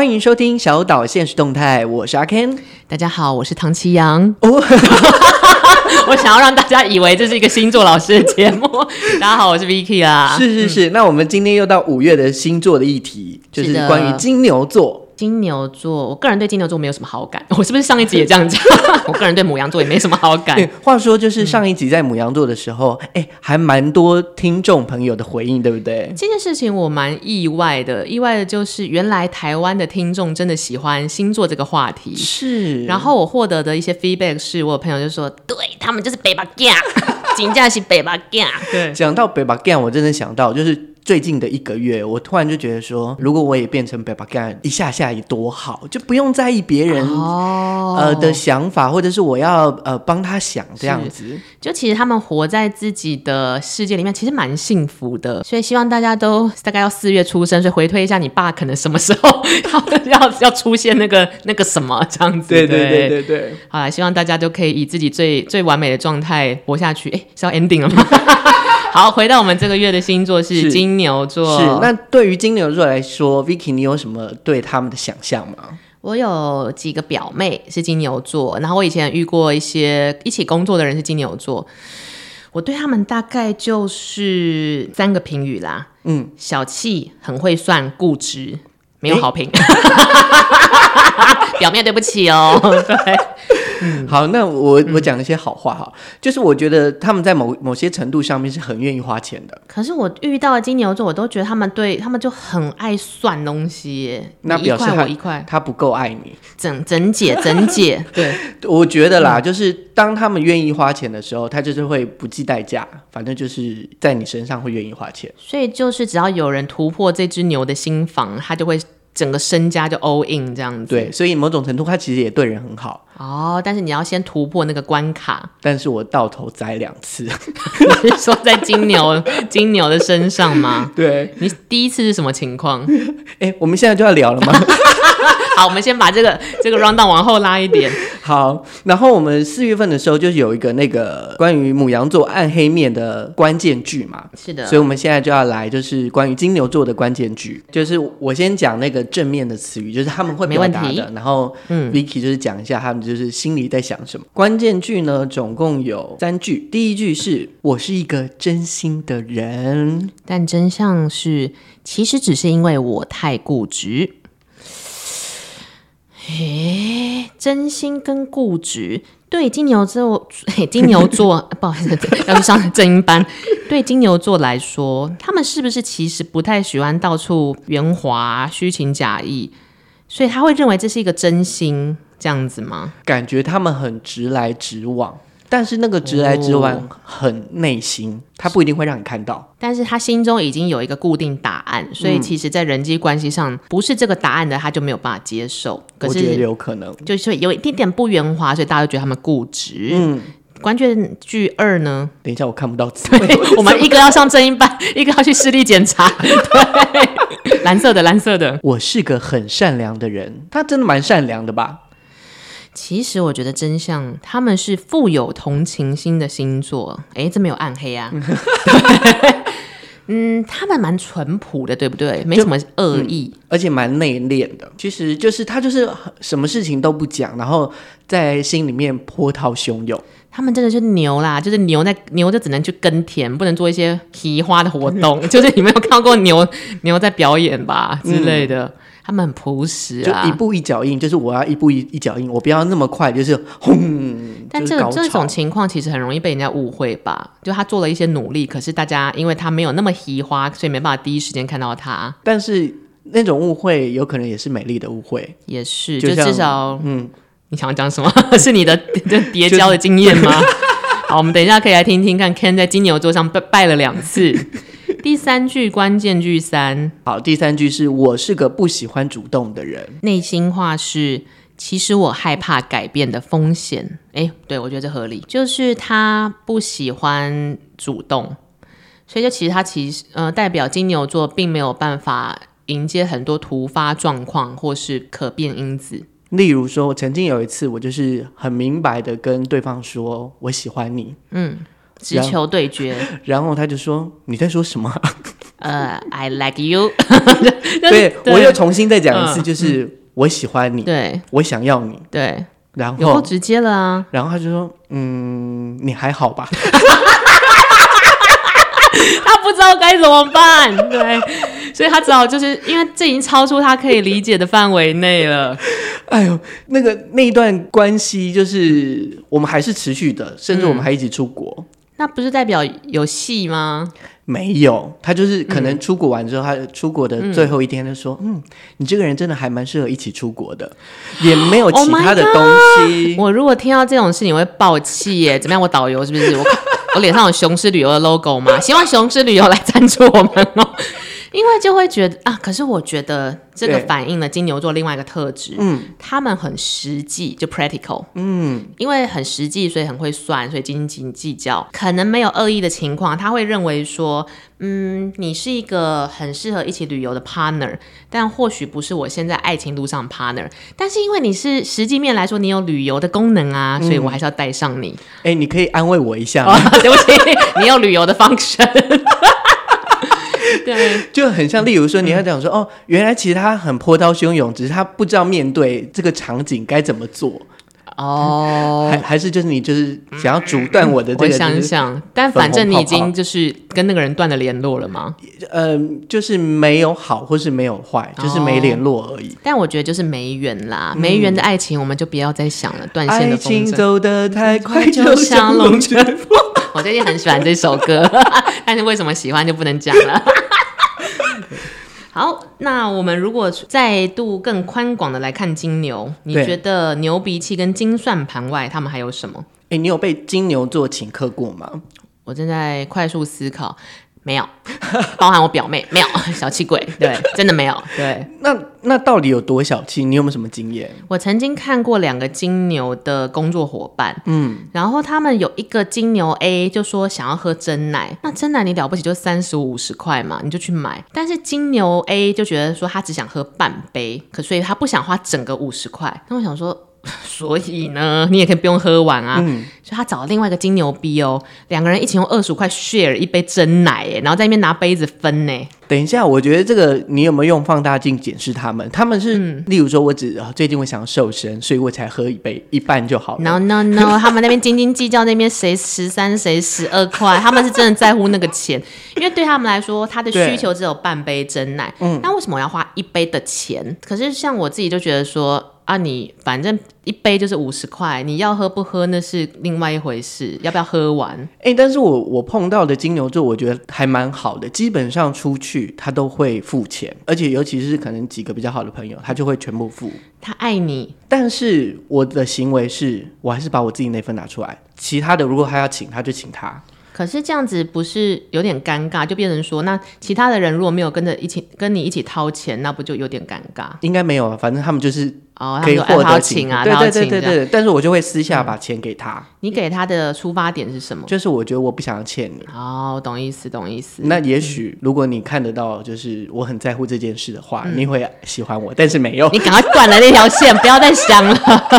欢迎收听小岛现实动态，我是阿 Ken。大家好，我是唐奇阳。哦，我想要让大家以为这是一个星座老师的节目。大家好，我是 Vicky 啊。是是是，嗯、那我们今天又到五月的星座的议题，就是关于金牛座。金牛座，我个人对金牛座没有什么好感。我是不是上一集也这样讲？我个人对母羊座也没什么好感。话说，就是上一集在母羊座的时候，哎、嗯，还蛮多听众朋友的回应，对不对？这件事情我蛮意外的，意外的就是原来台湾的听众真的喜欢星座这个话题。是。然后我获得的一些 feedback 是我有朋友就说，对他们就是北巴干，真的是北巴干。对，讲到北巴干，我真的想到就是。最近的一个月，我突然就觉得说，如果我也变成北巴干一下下也多好，就不用在意别人、oh. 呃的想法，或者是我要呃帮他想这样子。就其实他们活在自己的世界里面，其实蛮幸福的。所以希望大家都大概要四月出生，所以回推一下，你爸可能什么时候 要要出现那个 那个什么这样子。对对对对对。好啦，希望大家都可以以自己最最完美的状态活下去。哎，是要 ending 了吗？好，回到我们这个月的星座是金牛座。是，是那对于金牛座来说，Vicky，你有什么对他们的想象吗？我有几个表妹是金牛座，然后我以前遇过一些一起工作的人是金牛座。我对他们大概就是三个评语啦。嗯，小气，很会算，固执，没有好评。表妹，对不起哦。对。嗯、好，那我我讲一些好话哈，嗯、就是我觉得他们在某某些程度上面是很愿意花钱的。可是我遇到的金牛座，我都觉得他们对他们就很爱算东西，那表示他一块。他不够爱你，整整解整解。对，我觉得啦，嗯、就是当他们愿意花钱的时候，他就是会不计代价，反正就是在你身上会愿意花钱。所以就是只要有人突破这只牛的心房，他就会。整个身家就 all in 这样子，对，所以某种程度他其实也对人很好哦。但是你要先突破那个关卡。但是我到头栽两次，你是说在金牛金牛的身上吗？对，你第一次是什么情况？哎，我们现在就要聊了吗？好，我们先把这个这个 rundown 往后拉一点。好，然后我们四月份的时候就有一个那个关于母羊座暗黑面的关键句嘛。是的，所以我们现在就要来就是关于金牛座的关键句，就是我先讲那个正面的词语，就是他们会表达的，然后嗯，Vicky 就是讲一下他们就是心里在想什么。关键句呢，总共有三句，第一句是我是一个真心的人，但真相是其实只是因为我太固执。诶，真心跟固执，对金牛座，金牛座 不好意思，要去上正音班。对金牛座来说，他们是不是其实不太喜欢到处圆滑、虚情假意？所以他会认为这是一个真心这样子吗？感觉他们很直来直往。但是那个直来直往很内心，哦、他不一定会让你看到。但是他心中已经有一个固定答案，所以其实，在人际关系上，不是这个答案的，他就没有办法接受。可是我觉得有可能，就是有一点点不圆滑，所以大家都觉得他们固执。嗯，关键句二呢？等一下，我看不到字。对，我们一个要上正音班，一个要去视力检查。对，蓝色的，蓝色的。我是个很善良的人，他真的蛮善良的吧？其实我觉得真相，他们是富有同情心的星座。哎，这没有暗黑啊。嗯，他们蛮淳朴的，对不对？没什么恶意，嗯、而且蛮内敛的。其实就是他就是什么事情都不讲，然后在心里面波涛汹涌。他们真的是牛啦，就是牛在牛就只能去耕田，不能做一些奇花的活动。就是你没有看过牛牛在表演吧之类的。嗯他们很朴实啊，就一步一脚印，就是我要一步一一脚印，我不要那么快，就是轰。但这这种情况其实很容易被人家误会吧？就他做了一些努力，可是大家因为他没有那么喜花，所以没办法第一时间看到他。但是那种误会有可能也是美丽的误会，也是，就，就至少，嗯，你想要讲什么？是你的叠交的经验吗？好，我们等一下可以来听听看，Ken 在金牛座上拜拜了两次。第三句关键句三，好，第三句是我是个不喜欢主动的人，内心话是其实我害怕改变的风险。哎，对，我觉得这合理，就是他不喜欢主动，所以就其实他其实呃代表金牛座并没有办法迎接很多突发状况或是可变因子。例如说，我曾经有一次，我就是很明白的跟对方说我喜欢你，嗯。直球对决，然后他就说：“你在说什么？” 呃、uh,，I like you。对，我又重新再讲一次，就是、嗯、我喜欢你，对，我想要你，对，然后直接了啊。然后他就说，嗯，你还好吧？他不知道该怎么办，对，所以他只好就是因为这已经超出他可以理解的范围内了。哎呦，那个那一段关系就是我们还是持续的，甚至我们还一起出国。嗯、那不是代表有戏吗？没有，他就是可能出国完之后，嗯、他出国的最后一天，他说嗯：“嗯，你这个人真的还蛮适合一起出国的，也没有其他的东西。Oh ”我如果听到这种事，你会爆气耶？怎么样？我导游是不是？我我脸上有雄狮旅游的 logo 吗？希望雄狮旅游来赞助我们哦。因为就会觉得啊，可是我觉得这个反映了金牛座另外一个特质，嗯，他们很实际，就 practical，嗯，因为很实际，所以很会算，所以斤斤计较，可能没有恶意的情况，他会认为说，嗯，你是一个很适合一起旅游的 partner，但或许不是我现在爱情路上 partner，但是因为你是实际面来说，你有旅游的功能啊，所以我还是要带上你。哎、嗯欸，你可以安慰我一下吗？哦、对不起，你有旅游的 function。对，就很像，例如说，你要讲说、嗯，哦，原来其实他很波涛汹涌，只是他不知道面对这个场景该怎么做。哦，还还是就是你就是想要阻断我的这个、嗯，我想想，但反正你已经就是跟那个人断了联络了吗？嗯，就是没有好或是没有坏，就是没联络而已。但我觉得就是没缘啦，没缘的爱情我们就不要再想了。断、嗯、线的风筝，爱情走得太快，就像龙卷风。我最近很喜欢这首歌，但是为什么喜欢就不能讲了。好，那我们如果再度更宽广的来看金牛，你觉得牛鼻气跟金算盘外，他们还有什么？哎、欸，你有被金牛座请客过吗？我正在快速思考。没有，包含我表妹 没有小气鬼，对，真的没有。对，那那到底有多小气？你有没有什么经验？我曾经看过两个金牛的工作伙伴，嗯，然后他们有一个金牛 A 就说想要喝真奶，那真奶你了不起就三十五五十块嘛，你就去买。但是金牛 A 就觉得说他只想喝半杯，可所以他不想花整个五十块。那我想说。所以呢，你也可以不用喝完啊。嗯、所以他找了另外一个金牛逼哦，两个人一起用二十五块 share 一杯真奶，哎，然后在那边拿杯子分呢。等一下，我觉得这个你有没有用放大镜检视他们？他们是，嗯、例如说，我只最近我想瘦身，所以我才喝一杯一半就好了。No No No，他们那边斤斤计较，那边谁十三谁十二块，他们是真的在乎那个钱，因为对他们来说，他的需求只有半杯真奶。嗯，那为什么我要花一杯的钱？可是像我自己就觉得说。啊，你反正一杯就是五十块，你要喝不喝那是另外一回事，要不要喝完？哎、欸，但是我我碰到的金牛座，我觉得还蛮好的，基本上出去他都会付钱，而且尤其是可能几个比较好的朋友，他就会全部付。他爱你，但是我的行为是我还是把我自己那份拿出来，其他的如果他要请，他就请他。可是这样子不是有点尴尬？就变成说，那其他的人如果没有跟着一起跟你一起掏钱，那不就有点尴尬？应该没有啊，反正他们就是。哦，可以获得请啊，对对对对对，但是我就会私下把钱给他。你给他的出发点是什么？就是我觉得我不想要欠你。哦，懂意思，懂意思。那也许如果你看得到，就是我很在乎这件事的话，你会喜欢我。但是没有，你赶快断了那条线，不要再想了。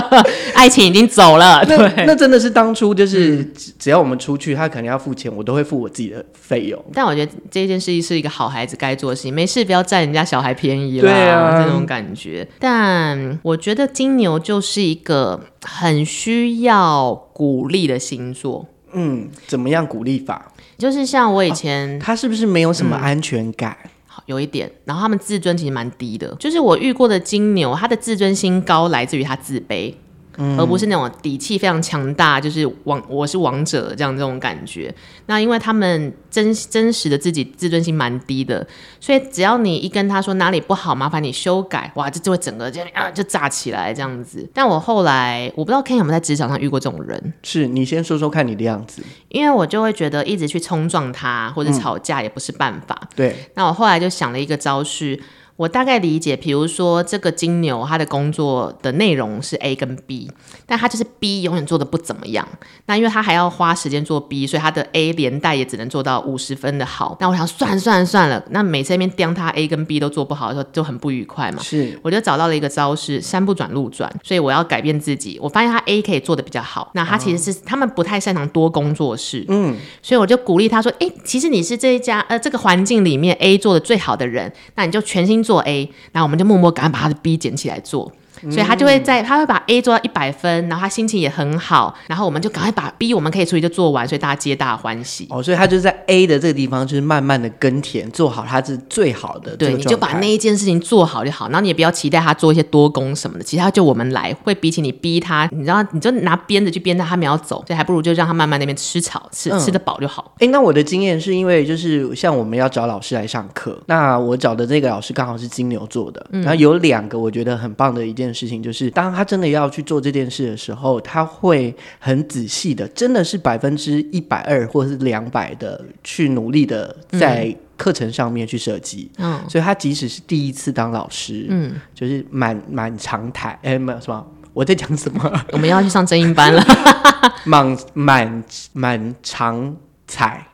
爱情已经走了。对，那真的是当初就是只要我们出去，他肯定要付钱，我都会付我自己的费用。但我觉得这件事情是一个好孩子该做的事情，没事不要占人家小孩便宜啦。对啊，这种感觉。但我觉得金牛。就是一个很需要鼓励的星座。嗯，怎么样鼓励法？就是像我以前，他是不是没有什么安全感？好，有一点。然后他们自尊其实蛮低的。就是我遇过的金牛，他的自尊心高来自于他自卑。而不是那种底气非常强大，就是王我是王者这样这种感觉。那因为他们真真实的自己自尊心蛮低的，所以只要你一跟他说哪里不好，麻烦你修改，哇，这就会整个就啊就炸起来这样子。但我后来我不知道 Ken 有没有在职场上遇过这种人？是你先说说看你的样子，因为我就会觉得一直去冲撞他或者吵架也不是办法。嗯、对，那我后来就想了一个招式。我大概理解，比如说这个金牛，他的工作的内容是 A 跟 B，但他就是 B 永远做的不怎么样。那因为他还要花时间做 B，所以他的 A 连带也只能做到五十分的好。那我想算算算了，那每次那边刁他 A 跟 B 都做不好的时候，就很不愉快嘛。是，我就找到了一个招式，山不转路转，所以我要改变自己。我发现他 A 可以做的比较好，那他其实是、哦、他们不太擅长多工作室，嗯，所以我就鼓励他说，哎，其实你是这一家呃这个环境里面 A 做的最好的人，那你就全心做。做 A，那我们就默默赶快把他的 B 捡起来做。所以他就会在，他会把 A 做到一百分，然后他心情也很好，然后我们就赶快把 B 我们可以处理就做完，所以大家皆大欢喜。哦，所以他就在 A 的这个地方，就是慢慢的耕田，做好他是最好的。对，你就把那一件事情做好就好，然后你也不要期待他做一些多工什么的，其他就我们来。会比起你逼他，你知道，你就拿鞭子去鞭他，他没有走，所以还不如就让他慢慢那边吃草，吃、嗯、吃得饱就好。哎，那我的经验是因为就是像我们要找老师来上课，那我找的这个老师刚好是金牛座的，嗯、然后有两个我觉得很棒的一件事情就是当。他真的要去做这件事的时候，他会很仔细的，真的是百分之一百二或者是两百的去努力的在课程上面去设计。嗯，所以他即使是第一次当老师，嗯，就是满满长台，哎，没有什么，我在讲什么？我们要去上正音班了，满满满长彩，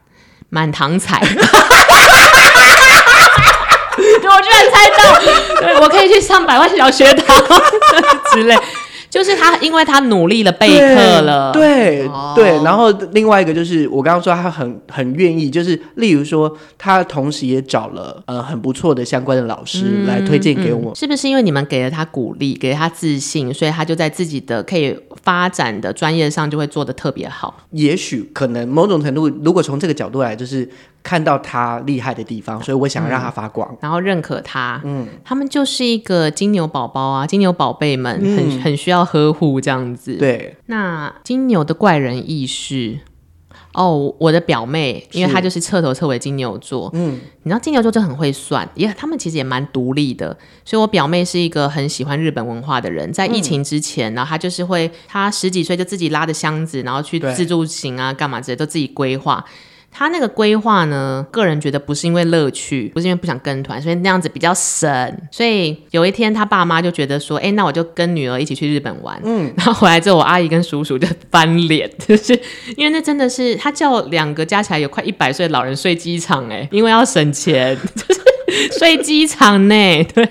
满堂彩。我居然猜到，对，我可以去上百万小学堂之类。就是他，因为他努力了备课了，对对，哦、对。然后另外一个就是我刚刚说他很很愿意，就是例如说他同时也找了呃很不错的相关的老师来推荐给我们。嗯嗯。是不是因为你们给了他鼓励，给了他自信，所以他就在自己的可以发展的专业上就会做的特别好？也许可能某种程度，如果从这个角度来，就是。看到他厉害的地方，所以我想让他发光，嗯、然后认可他。嗯，他们就是一个金牛宝宝啊，金牛宝贝们很、嗯、很需要呵护这样子。对，那金牛的怪人意识哦，我的表妹，因为她就是彻头彻尾金牛座。嗯，你知道金牛座就很会算，也他们其实也蛮独立的。所以我表妹是一个很喜欢日本文化的人，在疫情之前，嗯、然后她就是会，她十几岁就自己拉着箱子，然后去自助行啊，干嘛之类都自己规划。他那个规划呢，个人觉得不是因为乐趣，不是因为不想跟团，所以那样子比较省。所以有一天他爸妈就觉得说，哎、欸，那我就跟女儿一起去日本玩。嗯，然后回来之后，我阿姨跟叔叔就翻脸，就是因为那真的是他叫两个加起来有快一百岁的老人睡机场，哎，因为要省钱，就是 睡机场呢，对。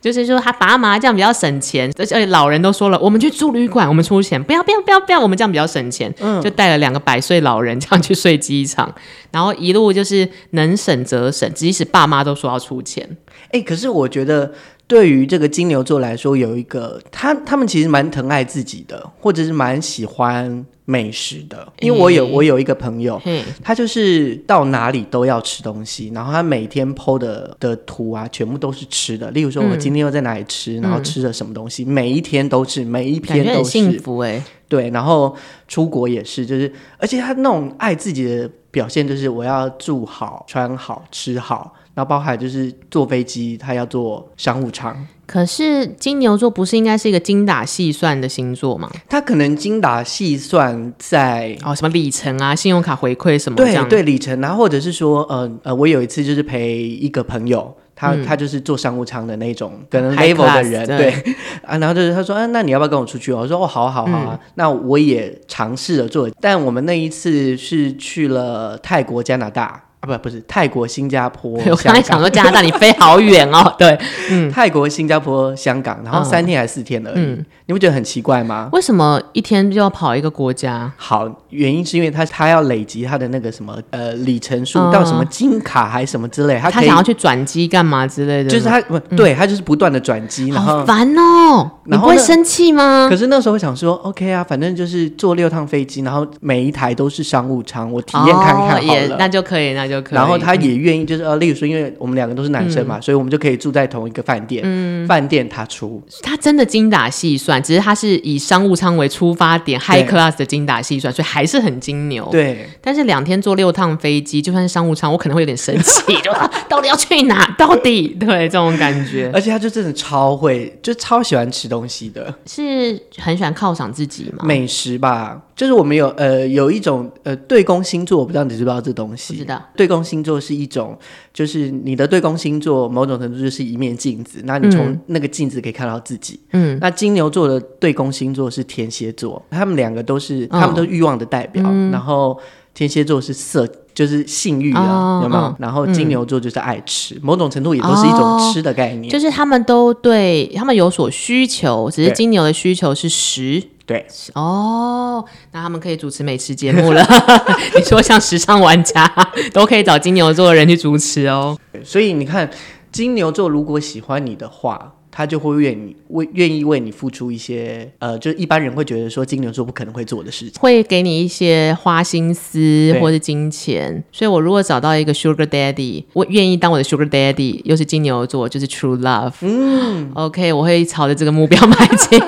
就是说他打麻将比较省钱，而且老人都说了，我们去住旅馆，我们出钱，不要不要不要不要，我们这样比较省钱。嗯，就带了两个百岁老人这样去睡机场，然后一路就是能省则省，即使爸妈都说要出钱。哎、欸，可是我觉得。对于这个金牛座来说，有一个他他们其实蛮疼爱自己的，或者是蛮喜欢美食的。因为我有、欸、我有一个朋友，嘿他就是到哪里都要吃东西，然后他每天 PO 的的图啊，全部都是吃的。例如说，我今天又在哪里吃，嗯、然后吃了什么东西，嗯、每一天都是，每一天都是幸福哎。对，然后出国也是，就是而且他那种爱自己的表现，就是我要住好、穿好、吃好。然后包含就是坐飞机，他要坐商务舱。可是金牛座不是应该是一个精打细算的星座吗？他可能精打细算在哦什么里程啊、信用卡回馈什么。对对，里程啊，或者是说呃呃，我有一次就是陪一个朋友，他、嗯、他就是做商务舱的那种，可能 level 的人，对，对啊，然后就是他说啊，那你要不要跟我出去？我说哦，好好好啊，嗯、那我也尝试了做，但我们那一次是去了泰国、加拿大。啊，不，不是泰国、新加坡。我刚才想说加拿大，你飞好远哦。对，嗯，泰国、新加坡、香港，然后三天还是四天而已。嗯，你不觉得很奇怪吗？为什么一天就要跑一个国家？好，原因是因为他他要累积他的那个什么呃里程数到什么金卡还是什么之类，他他想要去转机干嘛之类的。就是他不对，他就是不断的转机，然后好烦哦。你不会生气吗？可是那时候我想说，OK 啊，反正就是坐六趟飞机，然后每一台都是商务舱，我体验看看好了，那就可以，那。然后他也愿意，就是呃，例如说，因为我们两个都是男生嘛，嗯、所以我们就可以住在同一个饭店。嗯，饭店他出，他真的精打细算，只是他是以商务舱为出发点，high class 的精打细算，所以还是很金牛。对，但是两天坐六趟飞机，就算是商务舱，我可能会有点生气，就 到底要去哪？到底对这种感觉。而且他就真的超会，就超喜欢吃东西的，是很喜欢犒赏自己嘛？美食吧，就是我们有呃有一种呃对宫星座，我不知道你知不知道这东西？不知道。对宫星座是一种，就是你的对宫星座某种程度就是一面镜子，那你从那个镜子可以看到自己。嗯，那金牛座的对宫星座是天蝎座，他们两个都是，他们都欲望的代表。嗯、然后天蝎座是色，就是性欲的，哦、有没有？嗯、然后金牛座就是爱吃，某种程度也都是一种吃的概念。哦、就是他们都对他们有所需求，只是金牛的需求是食。对哦，那他们可以主持美食节目了。你说像时尚玩家 都可以找金牛座的人去主持哦。所以你看，金牛座如果喜欢你的话，他就会愿意为愿意为你付出一些呃，就是一般人会觉得说金牛座不可能会做的事情，会给你一些花心思或者金钱。所以我如果找到一个 Sugar Daddy，我愿意当我的 Sugar Daddy，又是金牛座，就是 True Love。嗯，OK，我会朝着这个目标迈进。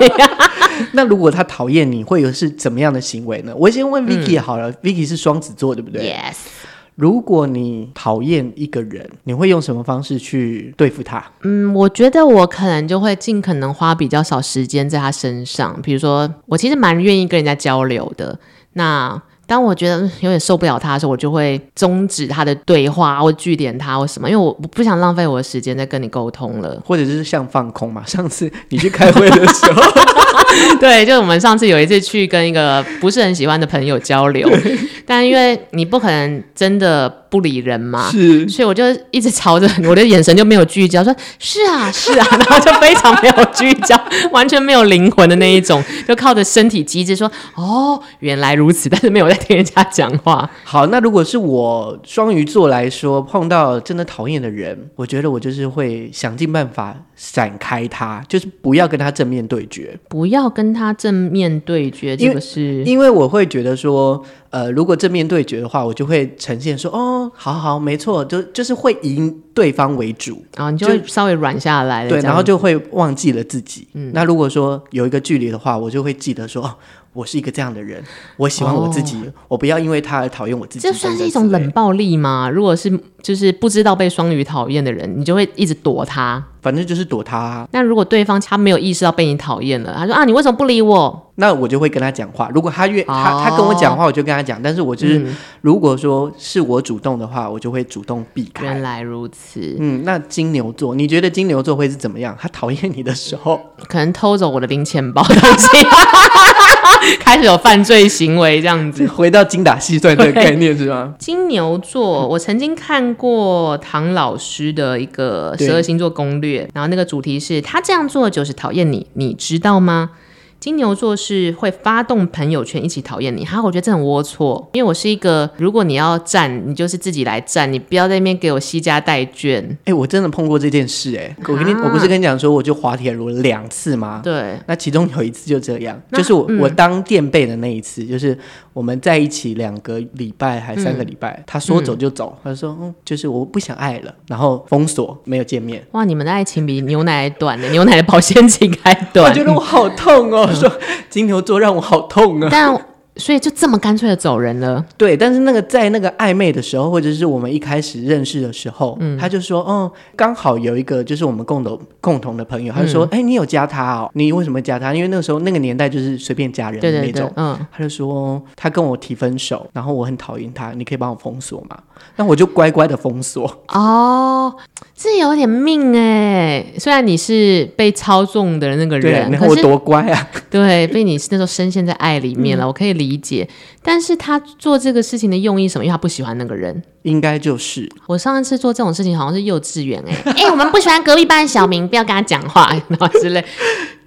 那如果他讨厌你，会有是怎么样的行为呢？我先问 Vicky 好了，嗯，Vicky 是双子座，对不对？Yes。如果你讨厌一个人，你会用什么方式去对付他？嗯，我觉得我可能就会尽可能花比较少时间在他身上。比如说，我其实蛮愿意跟人家交流的。那当我觉得有点受不了他的时候，我就会终止他的对话，或据点他或什么，因为我不想浪费我的时间在跟你沟通了，或者就是像放空嘛。上次你去开会的时候，对，就我们上次有一次去跟一个不是很喜欢的朋友交流，但因为你不可能真的。不理人嘛，是，所以我就一直朝着 我的眼神就没有聚焦，说是啊是啊，然后就非常没有聚焦，完全没有灵魂的那一种，就靠着身体机制说哦原来如此，但是没有在听人家讲话。好，那如果是我双鱼座来说，碰到真的讨厌的人，我觉得我就是会想尽办法闪开他，就是不要跟他正面对决，不要跟他正面对决，这个是。因为，因为我会觉得说。呃，如果正面对决的话，我就会呈现说，哦，好好，没错，就就是会以对方为主，然后、哦、你就会稍微软下来了，对，然后就会忘记了自己。嗯，那如果说有一个距离的话，我就会记得说，哦，我是一个这样的人，我喜欢我自己，哦、我不要因为他而讨厌我自己。这算是一种冷暴力吗？如果是就是不知道被双鱼讨厌的人，你就会一直躲他。反正就是躲他啊。那如果对方他没有意识到被你讨厌了，他说啊，你为什么不理我？那我就会跟他讲话。如果他越、哦、他他跟我讲话，我就跟他讲。但是我就是、嗯、如果说是我主动的话，我就会主动避开。原来如此。嗯，那金牛座，你觉得金牛座会是怎么样？他讨厌你的时候，可能偷走我的零钱包东西，开始有犯罪行为这样子。回到精打细算的概念是吗？金牛座，我曾经看过唐老师的一个十二星座攻略。然后那个主题是他这样做就是讨厌你，你知道吗？金牛座是会发动朋友圈一起讨厌你，哈，我觉得这很龌龊。因为我是一个，如果你要站，你就是自己来站，你不要在那边给我西家带卷。哎、欸，我真的碰过这件事、欸，哎，我跟你，啊、我不是跟你讲说，我就滑铁卢两次吗？对，那其中有一次就这样，就是我、嗯、我当垫背的那一次，就是我们在一起两个礼拜还三个礼拜，嗯、他说走就走，他说嗯，就是我不想爱了，然后封锁，没有见面。哇，你们的爱情比牛奶还短呢，牛奶的保鲜期还短，我觉得我好痛哦。说金牛座让我好痛啊！但所以就这么干脆的走人了？对，但是那个在那个暧昧的时候，或者是我们一开始认识的时候，嗯，他就说，哦，刚好有一个就是我们共同共同的朋友，他就说，哎、嗯，你有加他哦？你为什么加他？因为那个时候那个年代就是随便加人的那种，嗯，他就说他跟我提分手，然后我很讨厌他，你可以帮我封锁吗？那我就乖乖的封锁。哦，这有点命哎！虽然你是被操纵的那个人，然后我多乖啊！对，被你那时候深陷在爱里面了，嗯、我可以理解。但是他做这个事情的用意什么？因为他不喜欢那个人，应该就是。我上一次做这种事情好像是幼稚园哎 哎，我们不喜欢隔壁班小明，不要跟他讲话，然后之类。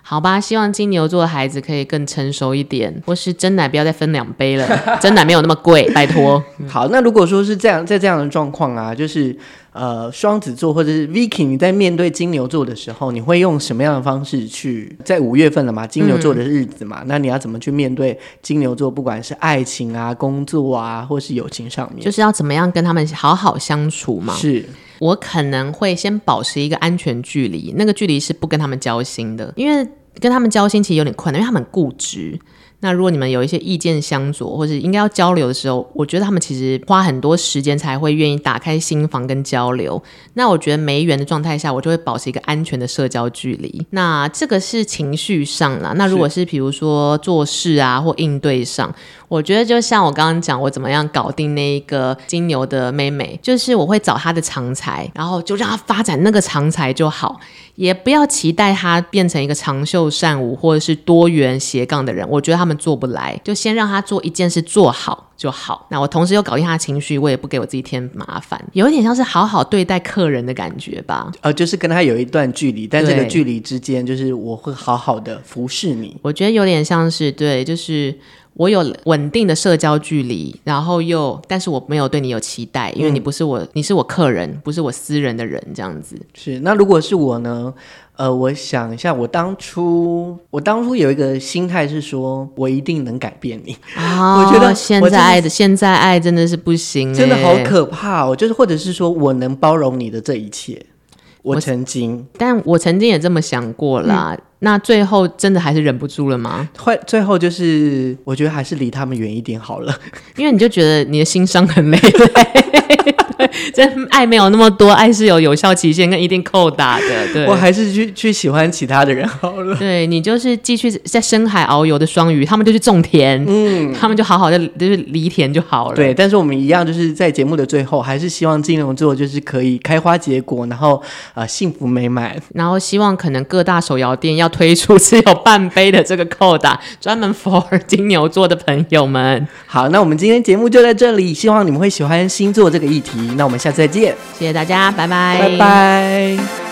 好吧，希望金牛座的孩子可以更成熟一点，或是真奶不要再分两杯了，真奶没有那么贵，拜托。好，那如果说是这样，在这样的状况啊，就是呃，双子座或者是 Vicky，你在面对金牛座的时候，你会用什么样的方式去？在五月份了嘛，金牛座的日子嘛，嗯、那你要怎么去面对金牛座？不管是爱情啊、工作啊，或是友情上面，就是要怎么样跟他们好好相处嘛？是。我可能会先保持一个安全距离，那个距离是不跟他们交心的，因为跟他们交心其实有点困难，因为他们固执。那如果你们有一些意见相左，或是应该要交流的时候，我觉得他们其实花很多时间才会愿意打开心房跟交流。那我觉得没缘的状态下，我就会保持一个安全的社交距离。那这个是情绪上啦。那如果是比如说做事啊或应对上，我觉得就像我刚刚讲，我怎么样搞定那一个金牛的妹妹，就是我会找她的长才，然后就让她发展那个长才就好，也不要期待他变成一个长袖善舞或者是多元斜杠的人。我觉得他们做不来，就先让他做一件事做好就好。那我同时又搞定他的情绪，我也不给我自己添麻烦，有一点像是好好对待客人的感觉吧。呃，就是跟他有一段距离，但这个距离之间，就是我会好好的服侍你。我觉得有点像是对，就是。我有稳定的社交距离，然后又，但是我没有对你有期待，因为你不是我，嗯、你是我客人，不是我私人的人，这样子。是，那如果是我呢？呃，我想一下，我当初，我当初有一个心态是说，我一定能改变你。哦、我觉得现在爱的，现在爱真的是不行，真的好可怕哦。就是或者是说我能包容你的这一切，我曾经，我但我曾经也这么想过啦。嗯那最后真的还是忍不住了吗？会最后就是，我觉得还是离他们远一点好了，因为你就觉得你的心伤很累。真爱没有那么多，爱是有有效期限跟一定扣打的。对，我还是去去喜欢其他的人 好了。对，你就是继续在深海遨游的双鱼，他们就去种田，嗯，他们就好好的就是犁田就好了。对，但是我们一样就是在节目的最后，还是希望金牛座就是可以开花结果，然后呃幸福美满，然后希望可能各大手摇店要推出只有半杯的这个扣打，专门 for 金牛座的朋友们。好，那我们今天节目就在这里，希望你们会喜欢星座这个议题。那我们下次再见，谢谢大家，拜拜，拜拜。